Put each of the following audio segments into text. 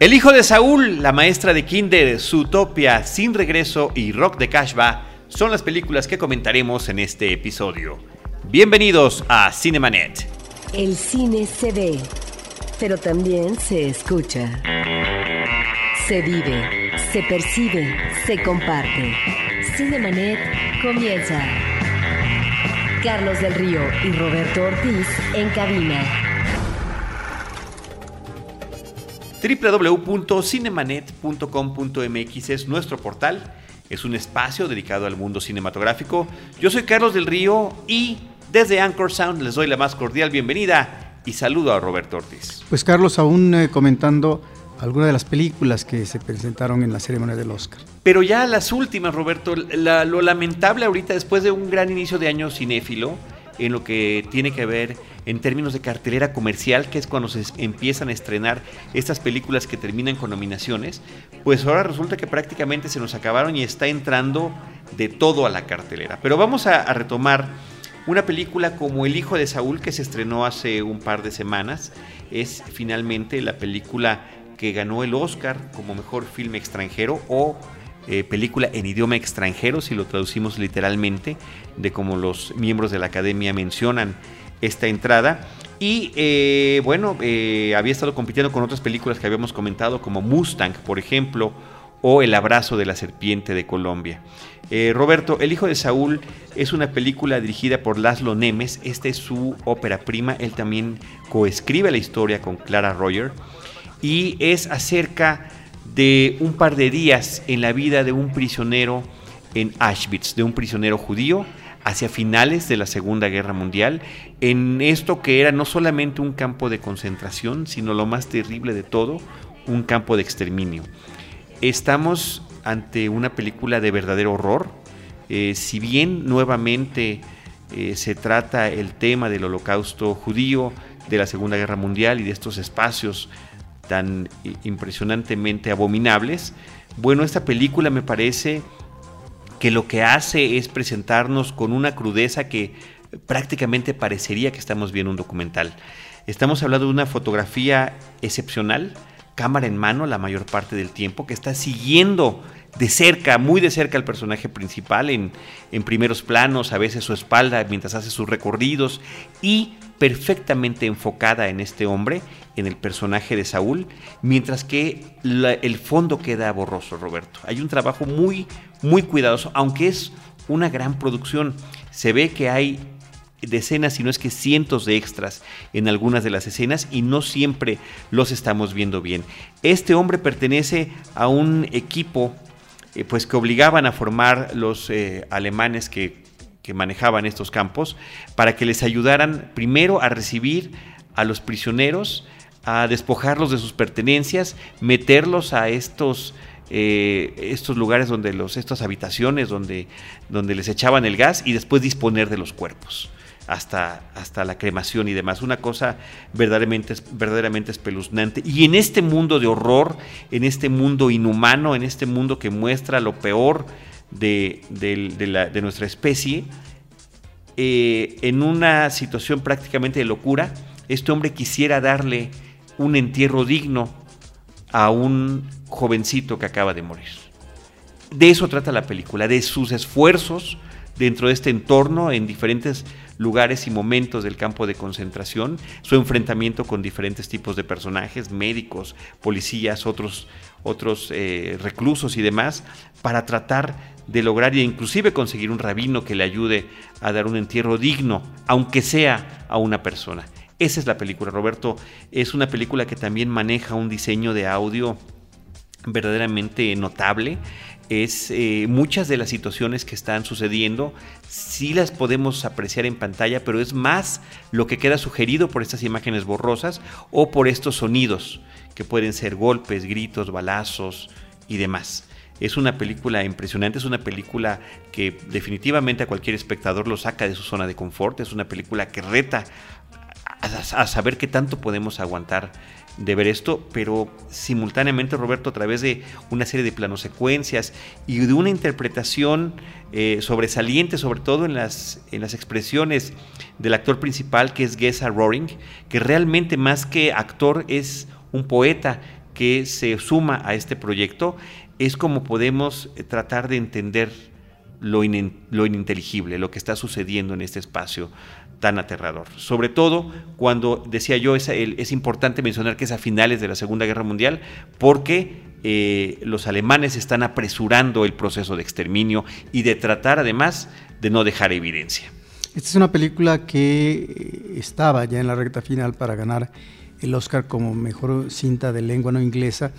El hijo de Saúl, la maestra de Kinder, Zootopia, Sin Regreso y Rock de Cashba son las películas que comentaremos en este episodio. Bienvenidos a Cinemanet. El cine se ve, pero también se escucha. Se vive, se percibe, se comparte. Cinemanet comienza. Carlos del Río y Roberto Ortiz en cabina. www.cinemanet.com.mx es nuestro portal. Es un espacio dedicado al mundo cinematográfico. Yo soy Carlos del Río y desde Anchor Sound les doy la más cordial bienvenida y saludo a Roberto Ortiz. Pues Carlos, aún eh, comentando algunas de las películas que se presentaron en la ceremonia del Oscar. Pero ya las últimas, Roberto, la- lo lamentable ahorita, después de un gran inicio de año cinéfilo, en lo que tiene que ver en términos de cartelera comercial, que es cuando se empiezan a estrenar estas películas que terminan con nominaciones, pues ahora resulta que prácticamente se nos acabaron y está entrando de todo a la cartelera. Pero vamos a, a retomar una película como El hijo de Saúl, que se estrenó hace un par de semanas, es finalmente la película que ganó el Oscar como mejor filme extranjero o eh, película en idioma extranjero, si lo traducimos literalmente, de como los miembros de la academia mencionan esta entrada. Y eh, bueno, eh, había estado compitiendo con otras películas que habíamos comentado, como Mustang, por ejemplo, o El abrazo de la serpiente de Colombia. Roberto, El hijo de Saúl es una película dirigida por Laszlo Nemes. Esta es su ópera prima. Él también coescribe la historia con Clara Royer. Y es acerca de un par de días en la vida de un prisionero en Auschwitz, de un prisionero judío hacia finales de la Segunda Guerra Mundial, en esto que era no solamente un campo de concentración, sino lo más terrible de todo, un campo de exterminio. Estamos ante una película de verdadero horror. Eh, si bien nuevamente eh, se trata el tema del holocausto judío, de la Segunda Guerra Mundial y de estos espacios tan eh, impresionantemente abominables, bueno, esta película me parece que lo que hace es presentarnos con una crudeza que prácticamente parecería que estamos viendo un documental. Estamos hablando de una fotografía excepcional, cámara en mano la mayor parte del tiempo, que está siguiendo de cerca, muy de cerca al personaje principal, en, en primeros planos, a veces su espalda mientras hace sus recorridos, y perfectamente enfocada en este hombre, en el personaje de Saúl, mientras que el fondo queda borroso, Roberto. Hay un trabajo muy, muy cuidadoso, aunque es una gran producción. Se ve que hay decenas, si no es que cientos de extras en algunas de las escenas y no siempre los estamos viendo bien. Este hombre pertenece a un equipo eh, pues que obligaban a formar los eh, alemanes que, que manejaban estos campos para que les ayudaran primero a recibir a los prisioneros, a despojarlos de sus pertenencias, meterlos a estos eh, estos lugares donde los estas habitaciones donde donde les echaban el gas y después disponer de los cuerpos hasta, hasta la cremación y demás. Una cosa verdaderamente, verdaderamente espeluznante. Y en este mundo de horror, en este mundo inhumano, en este mundo que muestra lo peor de, de la- de nuestra especie, eh, en una situación prácticamente de locura, este hombre quisiera darle un entierro digno a un jovencito que acaba de morir. De eso trata la película, de sus esfuerzos dentro de este entorno en diferentes lugares y momentos del campo de concentración, su enfrentamiento con diferentes tipos de personajes, médicos, policías, otros, otros eh, reclusos y demás, para tratar de lograr e inclusive conseguir un rabino que le ayude a dar un entierro digno, aunque sea a una persona. Esa es la película, Roberto. Es una película que también maneja un diseño de audio verdaderamente notable. Es eh, muchas de las situaciones que están sucediendo, sí las podemos apreciar en pantalla, pero es más lo que queda sugerido por estas imágenes borrosas o por estos sonidos, que pueden ser golpes, gritos, balazos y demás. Es una película impresionante, es una película que definitivamente a cualquier espectador lo saca de su zona de confort, es una película que reta a, saber qué tanto podemos aguantar de ver esto, pero simultáneamente, Roberto, a través de una serie de planosecuencias y de una interpretación eh, sobresaliente, sobre todo en las, en las expresiones del actor principal, que es Gesa Roring, que realmente más que actor es un poeta que se suma a este proyecto, es como podemos eh, tratar de entender lo, ininteligible, lo que está sucediendo en este espacio tan aterrador. Sobre todo cuando, decía yo, es, importante mencionar que es a finales de la Segunda Guerra Mundial, porque eh, los alemanes están apresurando el proceso de exterminio y de tratar además de no dejar evidencia. Esta es una película que estaba ya en la recta final para ganar el Oscar como mejor cinta de lengua no inglesa.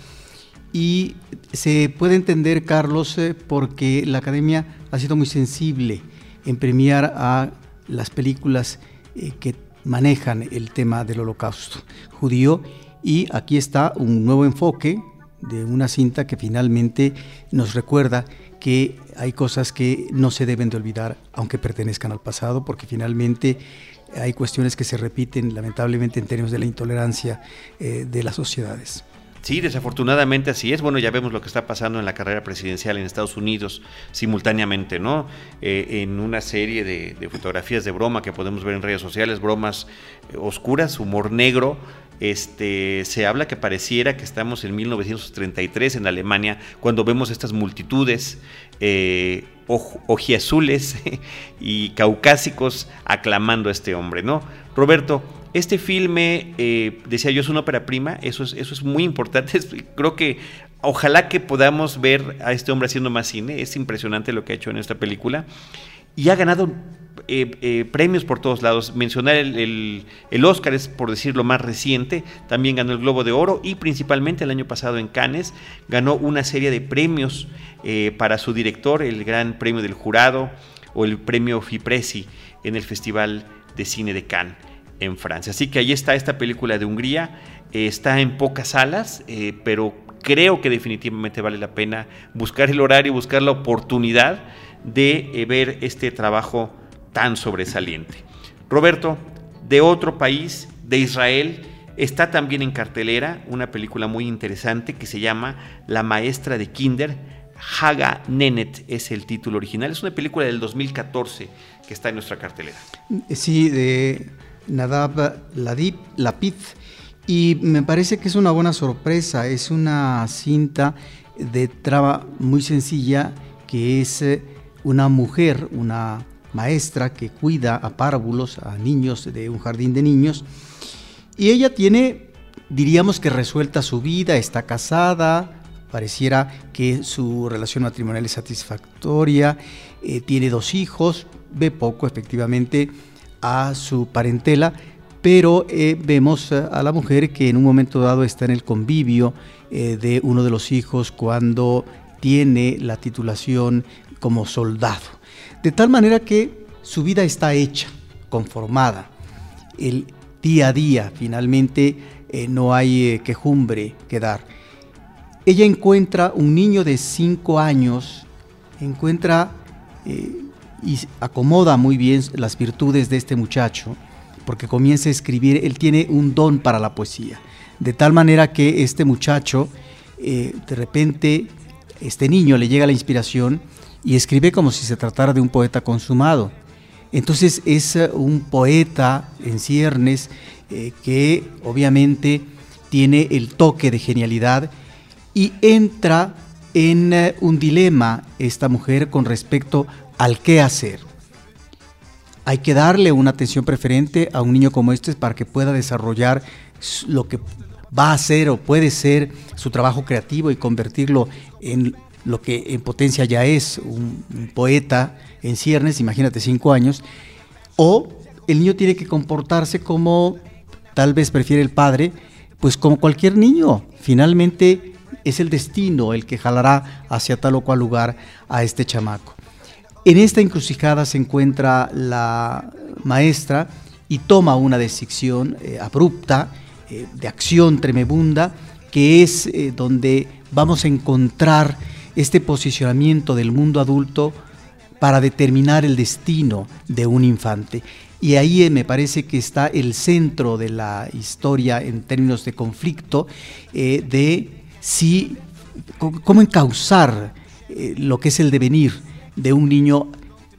Y se puede entender, Carlos, eh, porque la academia ha sido muy sensible en premiar a las películas eh, que manejan el tema del holocausto judío. Y aquí está un nuevo enfoque de una cinta que finalmente nos recuerda que hay cosas que no se deben de olvidar, aunque pertenezcan al pasado, porque finalmente hay cuestiones que se repiten lamentablemente en términos de la intolerancia eh, de las sociedades. Sí, desafortunadamente así es. Bueno, ya vemos lo que está pasando en la carrera presidencial en Estados Unidos simultáneamente, ¿no? Eh, en una serie de, fotografías de broma que podemos ver en redes sociales, bromas eh, oscuras, humor negro. Este, se habla que pareciera que estamos en 1933 en Alemania cuando vemos estas multitudes eh, ojiazules y caucásicos aclamando a este hombre, ¿no? Roberto, este filme, eh, decía yo, es una ópera prima, eso es, eso es muy importante. Creo que ojalá que podamos ver a este hombre haciendo más cine, es impresionante lo que ha hecho en esta película. Y ha ganado eh, eh, premios por todos lados. Mencionar el, el, Oscar es, por decirlo, más reciente. También ganó el Globo de Oro y principalmente el año pasado en Cannes ganó una serie de premios para su director, el Gran Premio del Jurado o el Premio Fipresi en el Festival de Cine de Cannes en Francia. Así que ahí está esta película de Hungría, eh, está en pocas salas, eh, pero creo que definitivamente vale la pena buscar el horario, buscar la oportunidad de eh, ver este trabajo tan sobresaliente. Roberto, de otro país, de Israel, está también en cartelera una película muy interesante que se llama La maestra de Kinder. Haga Nenet es el título original. Es una película del 2014 que está en nuestra cartelera. Sí, de Nadab Ladip, Lapid, y me parece que es una buena sorpresa, es una cinta de traba muy sencilla que es eh, una mujer, una maestra que cuida a párvulos, a niños de un jardín de niños, y ella tiene, diríamos que resuelta su vida, está casada, pareciera que su relación matrimonial es satisfactoria, eh, tiene dos hijos, ve poco efectivamente, a su parentela, pero eh, vemos a la mujer que en un momento dado está en el convivio eh, de uno de los hijos cuando tiene la titulación como soldado. De tal manera que su vida está hecha, conformada. El día a día, finalmente, eh, no hay quejumbre que dar. Ella encuentra un niño de cinco años, encuentra y acomoda muy bien las virtudes de este muchacho, porque comienza a escribir, él tiene un don para la poesía, de tal manera que este muchacho, eh, de repente, este niño le llega la inspiración y escribe como si se tratara de un poeta consumado. Entonces es eh, un poeta en ciernes eh, que obviamente tiene el toque de genialidad y entra en un dilema esta mujer con respecto al qué hacer. Hay que darle una atención preferente a un niño como este para que pueda desarrollar lo que va a ser o puede ser su trabajo creativo y convertirlo en lo que en potencia ya es un, poeta en ciernes, imagínate cinco años, o el niño tiene que comportarse como tal vez prefiere el padre, pues como cualquier niño. Finalmente es el destino el que jalará hacia tal o cual lugar a este chamaco. En esta encrucijada se encuentra la maestra y toma una decisión eh, abrupta, eh, de acción tremebunda, que es eh, donde vamos a encontrar este posicionamiento del mundo adulto para determinar el destino de un infante. Y ahí me parece que está el centro de la historia en términos de conflicto, de si, cómo encauzar lo que es el devenir de un niño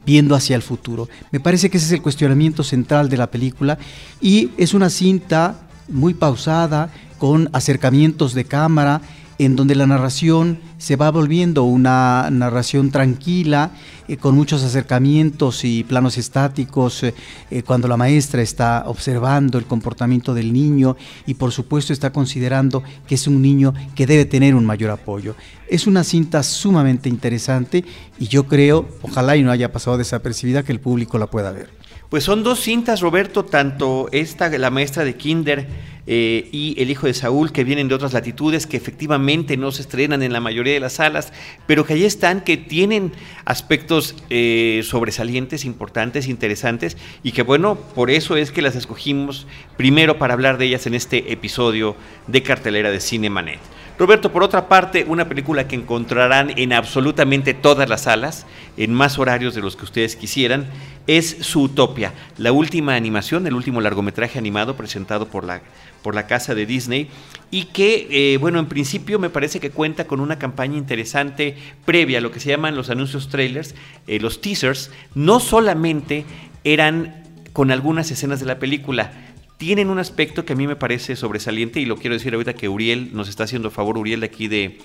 viendo hacia el futuro. Me parece que ese es el cuestionamiento central de la película y es una cinta muy pausada, con acercamientos de cámara, en donde la narración se va volviendo una narración tranquila, eh, con muchos acercamientos y planos estáticos, eh, eh, cuando la maestra está observando el comportamiento del niño y por supuesto está considerando que es un niño que debe tener un mayor apoyo. Es una cinta sumamente interesante y yo creo, ojalá y no haya pasado desapercibida, que el público la pueda ver. Pues son dos cintas, Roberto, tanto esta, la maestra de Kinder, eh, y El hijo de Saúl, que vienen de otras latitudes, que efectivamente no se estrenan en la mayoría de las salas, pero que ahí están, que tienen aspectos eh, sobresalientes, importantes, interesantes, y que bueno, por eso es que las escogimos primero para hablar de ellas en este episodio de cartelera de Cinemanet. Roberto, por otra parte, una película que encontrarán en absolutamente todas las salas, en más horarios de los que ustedes quisieran, es Zootopia, la última animación, el último largometraje animado presentado por la, por la casa de Disney y que, eh, bueno, en principio me parece que cuenta con una campaña interesante previa a lo que se llaman los anuncios trailers, eh, los teasers, no solamente eran con algunas escenas de la película, tienen un aspecto que a mí me parece sobresaliente y lo quiero decir ahorita que Uriel nos está haciendo favor, Uriel de aquí de,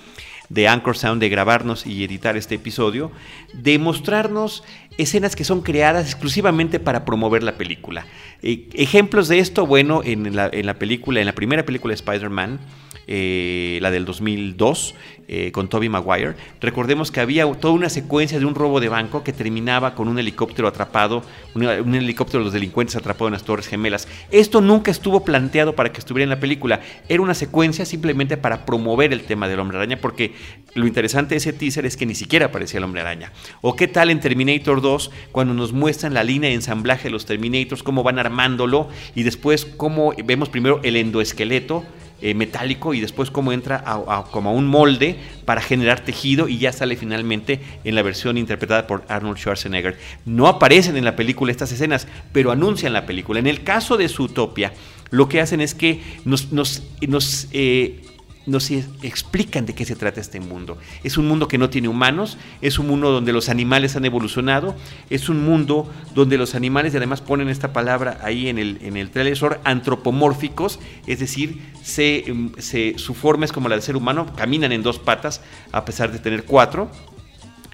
de Anchor Sound, de grabarnos y editar este episodio, de mostrarnos escenas que son creadas exclusivamente para promover la película. Eh, ejemplos de esto, bueno, en la, en la película, en la primera película de Spider-Man, eh, la del 2002, eh, con Toby Maguire. Recordemos que había toda una secuencia de un robo de banco que terminaba con un helicóptero atrapado, un, helicóptero de los delincuentes atrapado en las Torres Gemelas. Esto nunca estuvo planteado para que estuviera en la película. Era una secuencia simplemente para promover el tema del hombre araña, porque lo interesante de ese teaser es que ni siquiera aparecía el hombre araña. O qué tal en Terminator 2, cuando nos muestran la línea de ensamblaje de los Terminators, cómo van armándolo y después cómo vemos primero el endoesqueleto eh, metálico y después cómo entra a, como a un molde para generar tejido y ya sale finalmente en la versión interpretada por Arnold Schwarzenegger. No aparecen en la película estas escenas, pero anuncian la película. En el caso de Zootopia, lo que hacen es que nos, nos, nos eh, nos explican de qué se trata este mundo. Es un mundo que no tiene humanos, es un mundo donde los animales han evolucionado, es un mundo donde los animales, y además ponen esta palabra ahí en el, en el trailer, antropomórficos, es decir, se, se, su forma es como la del ser humano, caminan en dos patas a pesar de tener cuatro,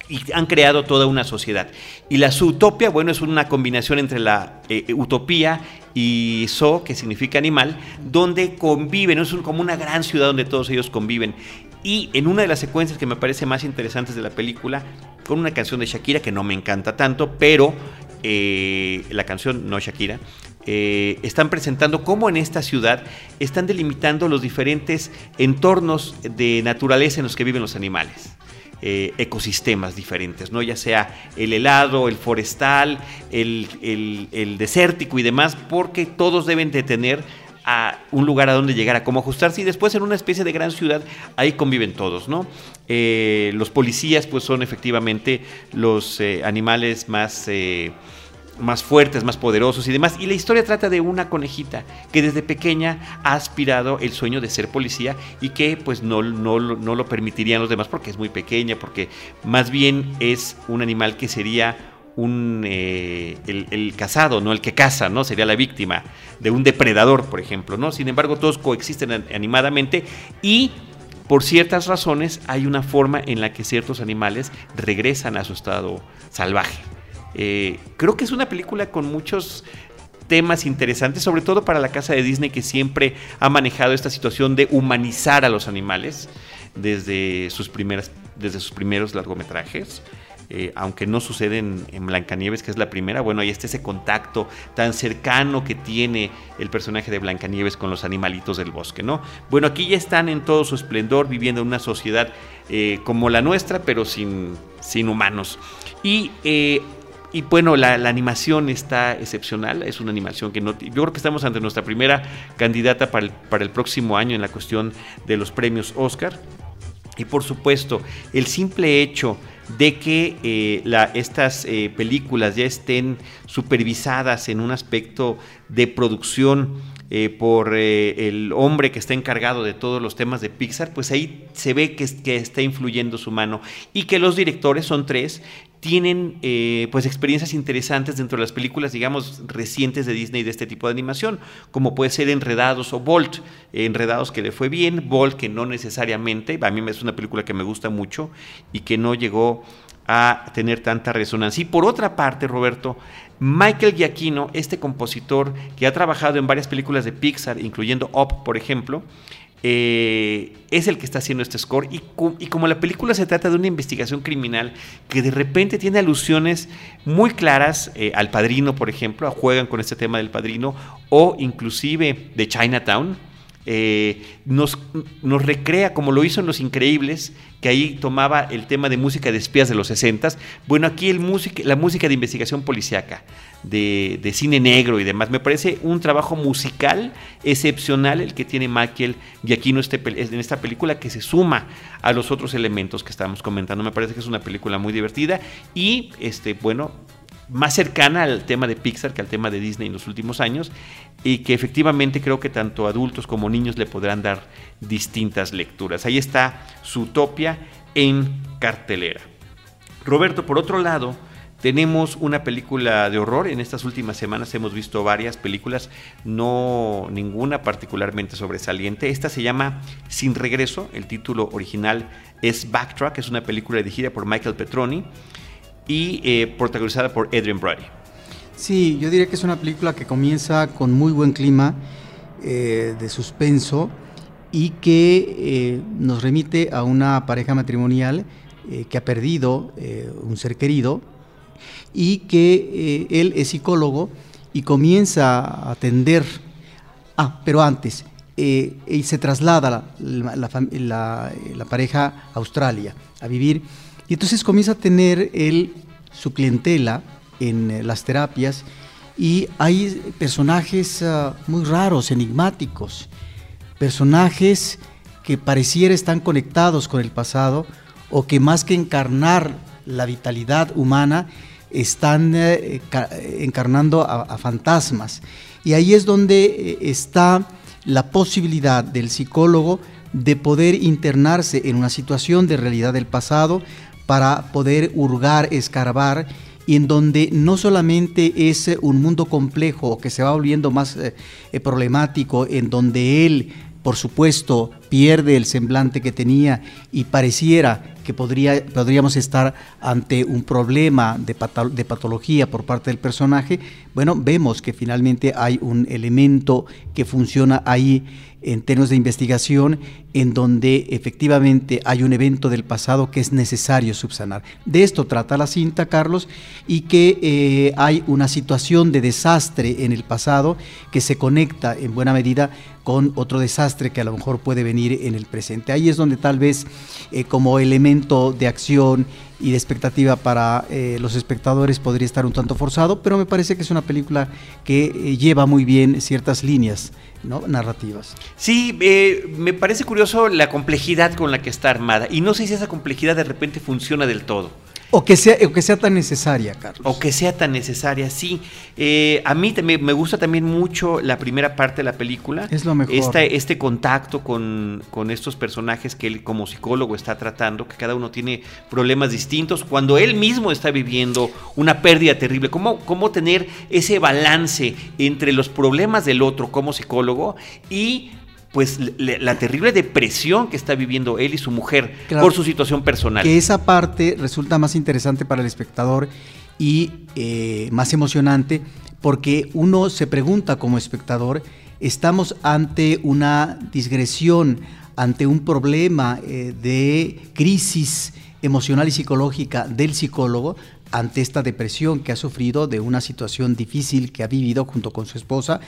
y han creado toda una sociedad. Y la zootopia, bueno, es una combinación entre la eh, utopía y zo, que significa animal, donde conviven, es como una gran ciudad donde todos ellos conviven. Y en una de las secuencias que me parece más interesantes de la película, con una canción de Shakira que no me encanta tanto, pero eh, la canción no Shakira, eh, están presentando cómo en esta ciudad están delimitando los diferentes entornos de naturaleza en los que viven los animales. Eh, ecosistemas diferentes, ¿no? ya sea el helado, el forestal, el, desértico y demás, porque todos deben de tener a un lugar a donde llegar, a cómo ajustarse y después en una especie de gran ciudad ahí conviven todos, ¿no? Eh, los policías pues son efectivamente los eh, animales más más fuertes, más poderosos y demás. Y la historia trata de una conejita que desde pequeña ha aspirado el sueño de ser policía y que pues no, no, no lo permitirían los demás porque es muy pequeña, porque más bien es un animal que sería un eh, el, el, cazado, no el que caza, ¿no? Sería la víctima de un depredador, por ejemplo, ¿no? Sin embargo, todos coexisten animadamente y por ciertas razones hay una forma en la que ciertos animales regresan a su estado salvaje. Eh, creo que es una película con muchos temas interesantes, sobre todo para la casa de Disney que siempre ha manejado esta situación de humanizar a los animales desde sus, primeras, desde sus primeros largometrajes. Eh, aunque no sucede en, Blancanieves, que es la primera, bueno, ahí está ese contacto tan cercano que tiene el personaje de Blancanieves con los animalitos del bosque, ¿no? Bueno, aquí ya están en todo su esplendor, viviendo en una sociedad eh, como la nuestra, pero sin, sin humanos. Y y bueno, la, animación está excepcional, es una animación que no... Yo creo que estamos ante nuestra primera candidata para el, para el próximo año en la cuestión de los premios Oscar. Y por supuesto, el simple hecho de que eh, estas eh, películas ya estén supervisadas en un aspecto de producción eh, por el hombre que está encargado de todos los temas de Pixar, pues ahí se ve que, que está influyendo su mano y que los directores son tres tienen eh, pues experiencias interesantes dentro de las películas, digamos, recientes de Disney de este tipo de animación, como puede ser Enredados o Bolt. Enredados que le fue bien, Bolt que no necesariamente, a mí es una película que me gusta mucho y que no llegó a tener tanta resonancia. Y por otra parte, Roberto, Michael Giacchino, este compositor que ha trabajado en varias películas de Pixar, incluyendo Up, por ejemplo, eh, es el que está haciendo este score. Y, como la película se trata de una investigación criminal que de repente tiene alusiones muy claras eh, al padrino, por ejemplo, juegan con este tema del padrino o inclusive de Chinatown, eh, nos, recrea como lo hizo en Los Increíbles, que ahí tomaba el tema de música de espías de los 60. Bueno, aquí el la música de investigación policiaca, de, cine negro y demás. Me parece un trabajo musical excepcional el que tiene Michael Giacchino este, en esta película que se suma a los otros elementos que estamos comentando. Me parece que es una película muy divertida y, este, bueno, más cercana al tema de Pixar que al tema de Disney en los últimos años y que efectivamente creo que tanto adultos como niños le podrán dar distintas lecturas. Ahí está Zootopia en cartelera. Roberto, por otro lado, tenemos una película de horror. En estas últimas semanas hemos visto varias películas, no ninguna particularmente sobresaliente. Esta se llama Sin Regreso. El título original es Backtrack. Es una película dirigida por Michael Petroni y eh, protagonizada por Adrian Brody. Sí, yo diría que es una película que comienza con muy buen clima eh, de suspenso y que eh, nos remite a una pareja matrimonial que ha perdido un ser querido y que él es psicólogo y comienza a atender. Ah, pero antes, y se traslada la, la, pareja a Australia a vivir y entonces comienza a tener él su clientela en eh, las terapias y hay personajes ah, muy raros, enigmáticos, personajes que pareciera están conectados con el pasado o que más que encarnar la vitalidad humana, están eh, encarnando a, fantasmas. Y ahí es donde eh, está la posibilidad del psicólogo de poder internarse en una situación de realidad del pasado para poder hurgar, escarbar, y en donde no solamente es un mundo complejo que se va volviendo más eh, eh, problemático, en donde él, por supuesto, pierde el semblante que tenía y pareciera que podría, podríamos estar ante un problema de, patología por parte del personaje, bueno, vemos que finalmente hay un elemento que funciona ahí en términos de investigación en donde efectivamente hay un evento del pasado que es necesario subsanar. De esto trata la cinta, Carlos, y que eh, hay una situación de desastre en el pasado que se conecta en buena medida con otro desastre que a lo mejor puede venir en el presente. Ahí es donde tal vez eh, como elemento de acción y de expectativa para eh, los espectadores podría estar un tanto forzado, pero me parece que es una película que lleva muy bien ciertas líneas narrativas. Sí, eh, me parece curioso la complejidad con la que está armada y no sé si esa complejidad de repente funciona del todo. O que sea, o que sea tan necesaria, Carlos. O que sea tan necesaria, sí. Eh, a mí también me gusta también mucho la primera parte de la película. Es lo mejor. Este, este contacto con, con, estos personajes que él como psicólogo está tratando, que cada uno tiene problemas distintos, cuando él mismo está viviendo una pérdida terrible. ¿Cómo, cómo tener ese balance entre los problemas del otro como psicólogo y pues la terrible depresión que está viviendo él y su mujer por su situación personal. Que esa parte resulta más interesante para el espectador y eh, más emocionante porque uno se pregunta como espectador, estamos ante una digresión, ante un problema eh, de crisis emocional y psicológica del psicólogo, ante esta depresión que ha sufrido de una situación difícil que ha vivido junto con su esposa,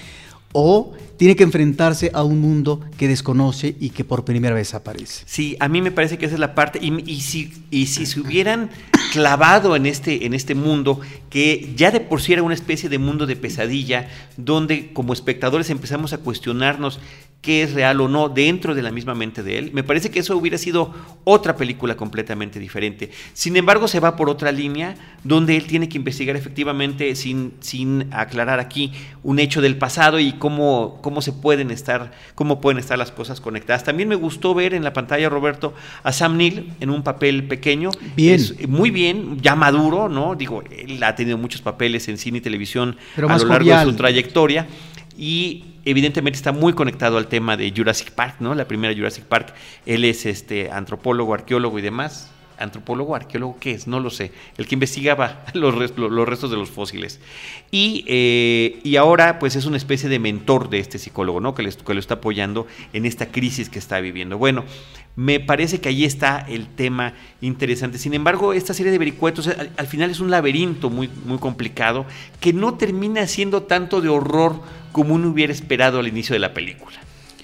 o tiene que enfrentarse a un mundo que desconoce y que por primera vez aparece. Sí, a mí me parece que esa es la parte. Y, si, y si se hubieran clavado en este, en este mundo, que ya de por sí era una especie de mundo de pesadilla, donde como espectadores empezamos a cuestionarnos qué es real o no dentro de la misma mente de él, me parece que eso hubiera sido otra película completamente diferente. Sin embargo, se va por otra línea, donde él tiene que investigar efectivamente, sin, sin aclarar aquí, un hecho del pasado y cómo, cómo se pueden estar, cómo pueden estar las cosas conectadas. También me gustó ver en la pantalla, Roberto, a Sam Neill en un papel pequeño. Bien. muy bien, ya maduro, ¿no? Digo, él ha tenido muchos papeles en cine y televisión Pero a lo largo jovial. de su trayectoria. Y evidentemente está muy conectado al tema de Jurassic Park, ¿no? La primera Jurassic Park. Él es este antropólogo, arqueólogo y demás. Antropólogo, arqueólogo, ¿qué es? No lo sé. El que investigaba los, res- los restos de los fósiles. Y, eh, y ahora, pues es una especie de mentor de este psicólogo, ¿no? Que, les- que lo está apoyando en esta crisis que está viviendo. Bueno, me parece que ahí está el tema interesante. Sin embargo, esta serie de vericuetos al, al final es un laberinto muy, muy complicado que no termina siendo tanto de horror como uno hubiera esperado al inicio de la película.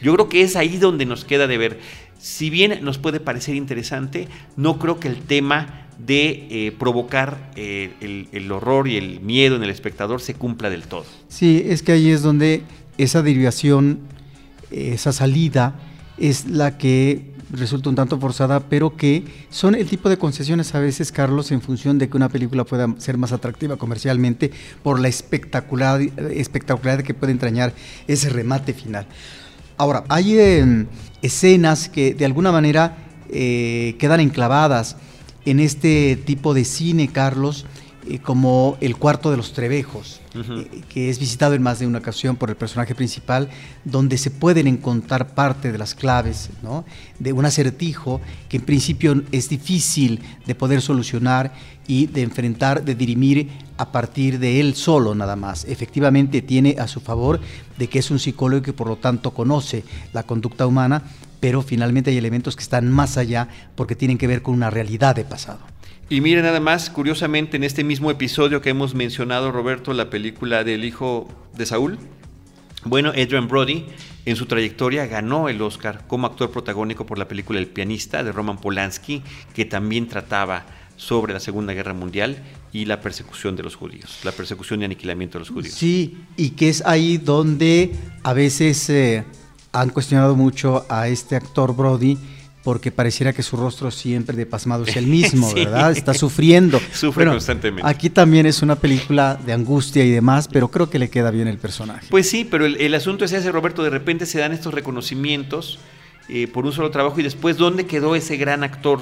Yo creo que es ahí donde nos queda de ver. Si bien nos puede parecer interesante, no creo que el tema de eh, provocar eh, el, horror y el miedo en el espectador se cumpla del todo. Sí, es que ahí es donde esa derivación, esa salida, es la que resulta un tanto forzada, pero que son el tipo de concesiones a veces, Carlos, en función de que una película pueda ser más atractiva comercialmente por la espectacular, espectacularidad que puede entrañar ese remate final. Ahora, hay eh, escenas que de alguna manera eh, quedan enclavadas en este tipo de cine, Carlos, eh, como El cuarto de los Trevejos, eh, que es visitado en más de una ocasión por el personaje principal, donde se pueden encontrar parte de las claves ¿no? de un acertijo que en principio es difícil de poder solucionar y de enfrentar, de dirimir a partir de él solo nada más. Efectivamente tiene a su favor de que es un psicólogo y que por lo tanto conoce la conducta humana, pero finalmente hay elementos que están más allá porque tienen que ver con una realidad de pasado. Y mire nada más, curiosamente, en este mismo episodio que hemos mencionado, Roberto, la película del hijo de Saúl, bueno, Adrian Brody en su trayectoria ganó el Oscar como actor protagónico por la película El pianista de Roman Polanski, que también trataba sobre la Segunda Guerra Mundial y la persecución de los judíos, la persecución y aniquilamiento de los judíos. Sí, y que es ahí donde a veces eh, han cuestionado mucho a este actor Brody porque pareciera que su rostro siempre de pasmado es el mismo, Sí. ¿verdad? Está sufriendo. Sufre constantemente. Aquí también es una película de angustia y demás, pero creo que le queda bien el personaje. Pues sí, pero el, el asunto es ese, Roberto, de repente se dan estos reconocimientos eh, por un solo trabajo y después, ¿dónde quedó ese gran actor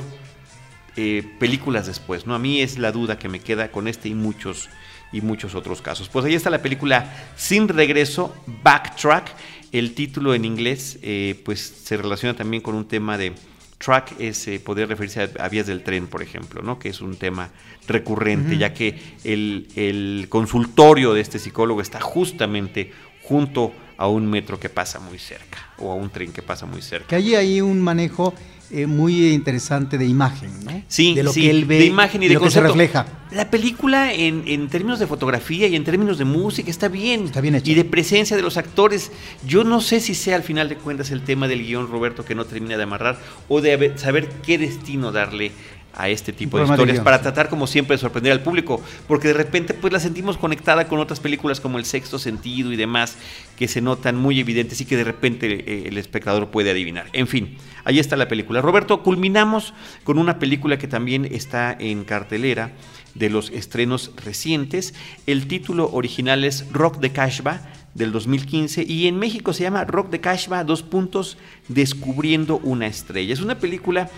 eh, películas después? ¿no? A mí es la duda que me queda con este y muchos y muchos otros casos. Pues ahí está la película Sin Regreso, Backtrack. El título en inglés eh, pues se relaciona también con un tema de track, es eh, poder referirse a, a vías del tren, por ejemplo, ¿no? que es un tema recurrente, ya que el, el consultorio de este psicólogo está justamente junto a un metro que pasa muy cerca o a un tren que pasa muy cerca. Que hay ahí un manejo eh, muy interesante de imagen, ¿no? Sí, de lo sí, que él ve, de imagen y de, lo que se concepto. refleja. La película en, en términos de fotografía y en términos de música está bien. Está bien hecha. Y de presencia de los actores. Yo no sé si sea al final de cuentas el tema del guion, Roberto, que no termina de amarrar o de saber qué destino darle a este tipo de historias para tratar como siempre de sorprender al público, porque de repente pues la sentimos conectada con otras películas como El Sexto Sentido y demás que se notan muy evidentes y que de repente eh, el espectador puede adivinar. En fin, ahí está la película. Roberto, culminamos con una película que también está en cartelera de los estrenos recientes. El título original es Rock de Kashba del 2015 y en México se llama Rock de Kashba, dos puntos, descubriendo una estrella. Es una película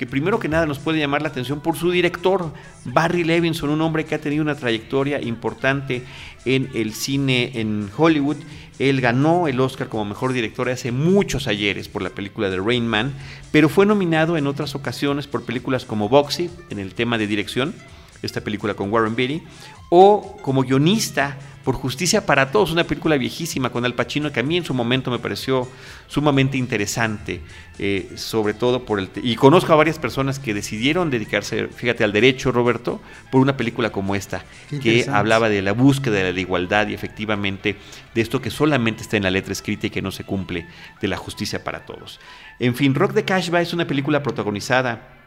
que primero que nada nos puede llamar la atención por su director, Barry Levinson, un hombre que ha tenido una trayectoria importante en el cine en Hollywood. Él ganó el Oscar como mejor director hace muchos ayeres por la película de Rain Man, pero fue nominado en otras ocasiones por películas como Boxy, en el tema de dirección, esta película con Warren Beatty, o como guionista por Justicia para Todos, una película viejísima con Al Pacino que a mí en su momento me pareció sumamente interesante, eh, sobre todo por el... Y conozco a varias personas que decidieron dedicarse, fíjate, al derecho, Roberto, por una película como esta, Qué que hablaba de la búsqueda de la igualdad y efectivamente de esto que solamente está en la letra escrita y que no se cumple, de la justicia para todos. En fin, Rock de Cashba es una película protagonizada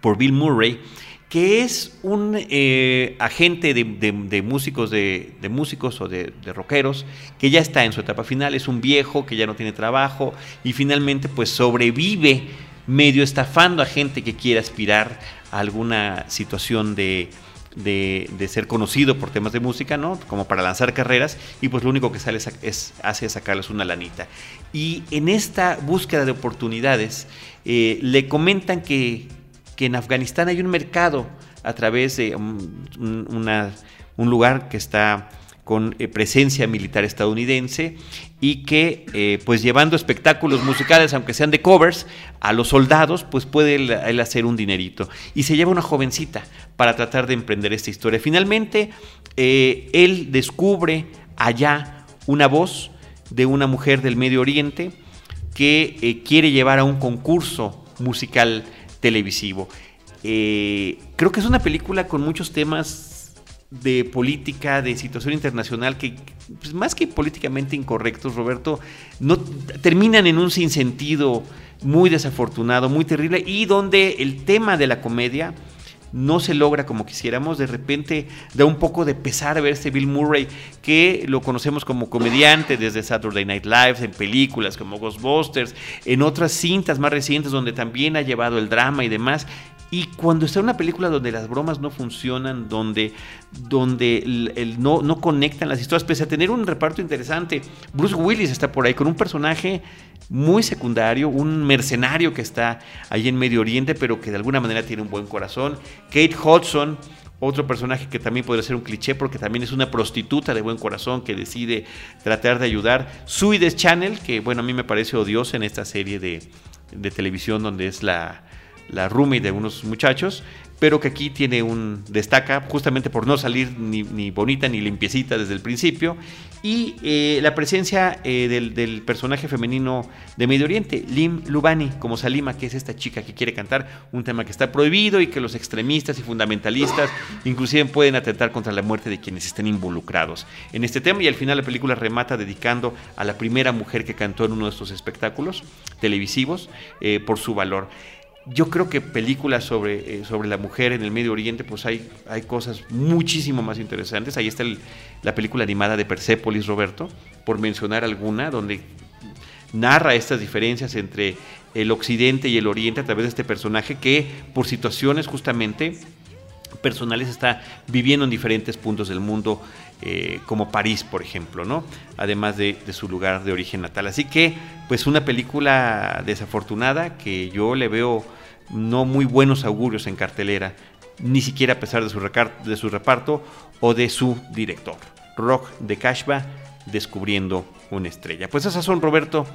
por Bill Murray, que es un eh, agente de, músicos, de, de músicos o de, rockeros, que ya está en su etapa final, es un viejo que ya no tiene trabajo y finalmente pues sobrevive medio estafando a gente que quiere aspirar a alguna situación de de, ser conocido por temas de música, ¿no? Como para lanzar carreras, y pues lo único que sale es, hace sacarles una lanita. Y en esta búsqueda de oportunidades, eh, le comentan que, en Afganistán hay un mercado a través de un lugar que está con eh, presencia militar estadounidense y que eh, pues llevando espectáculos musicales, aunque sean de covers, a los soldados, pues puede él, hacer un dinerito. Y se lleva una jovencita para tratar de emprender esta historia. Finalmente, eh, él descubre allá una voz de una mujer del Medio Oriente que quiere llevar a un concurso musical televisivo. creo que es una película con muchos temas de política, de situación internacional, que pues, más que políticamente incorrectos, Roberto, no terminan en un sinsentido muy desafortunado, muy terrible, y donde el tema de la comedia no se logra como quisiéramos, de repente da un poco de pesar ver este Bill Murray, que lo conocemos como comediante desde Saturday Night Live, en películas como Ghostbusters, en otras cintas más recientes donde también ha llevado el drama y demás, y cuando está en una película donde las bromas no funcionan, donde, donde no, no conectan las historias, pese a tener un reparto interesante, Bruce Willis está por ahí con un personaje muy secundario, un mercenario que está ahí en Medio Oriente, pero que de alguna manera tiene un buen corazón. Kate Hudson, otro personaje que también podría ser un cliché porque también es una prostituta de buen corazón que decide tratar de ayudar. Suides Channel, que bueno, a mí me parece odiosa en esta serie de, de televisión donde es la, la roommate de unos muchachos, pero que aquí tiene un destaca justamente por no salir ni, bonita ni limpiecita desde el principio y eh, la presencia eh, del, personaje femenino de Medio Oriente, Lim Lubani, como Salima, que es esta chica que quiere cantar un tema que está prohibido y que los extremistas y fundamentalistas inclusive pueden atentar contra la muerte de quienes estén involucrados en este tema. Y al final la película remata dedicando a la primera mujer que cantó en uno de estos espectáculos televisivos eh, por su valor yo creo que películas sobre, eh, sobre la mujer en el Medio Oriente, pues hay, hay cosas muchísimo más interesantes. Ahí está la película animada de Persepolis, Roberto, por mencionar alguna, donde narra estas diferencias entre el Occidente y el Oriente a través de este personaje que, por situaciones justamente personales, está viviendo en diferentes puntos del mundo, eh, como París, por ejemplo, ¿no? Además de, de, su lugar de origen natal. Así que, pues una película desafortunada que yo le veo no muy buenos augurios en cartelera, ni siquiera a pesar de su, reparto o de su director. Rock de Kashba descubriendo una estrella. Pues esas son, Roberto,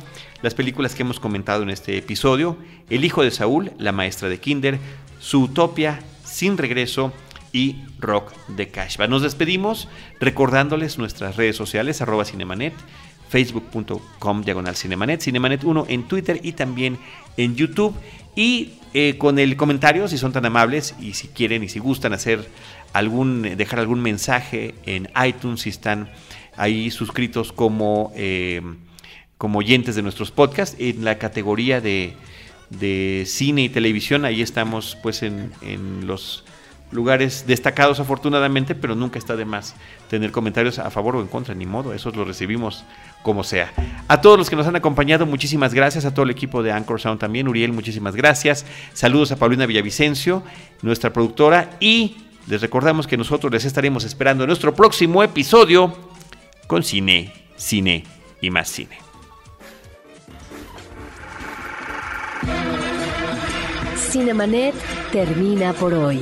las películas que hemos comentado en este episodio. El hijo de Saúl, la maestra de Kinder, su utopia, sin regreso y rock de Kashba. Nos despedimos recordándoles nuestras redes sociales, arroba cinemanet, facebook.com diagonal cinemanet, cinemanet 1 en Twitter y también en YouTube. Y eh, con el comentario, si son tan amables y si quieren y si gustan hacer algún, dejar algún mensaje en iTunes, si están ahí suscritos como, eh, como oyentes de nuestros podcasts, en la categoría de, de cine y televisión, ahí estamos pues en, en los lugares destacados afortunadamente, pero nunca está de más tener comentarios a favor o en contra, ni modo, esos los recibimos como sea. A todos los que nos han acompañado, muchísimas gracias. A todo el equipo de Anchor Sound también. Uriel, muchísimas gracias. Saludos a Paulina Villavicencio, nuestra productora. Y les recordamos que nosotros les estaremos esperando en nuestro próximo episodio con cine, cine y más cine. Cinemanet termina por hoy.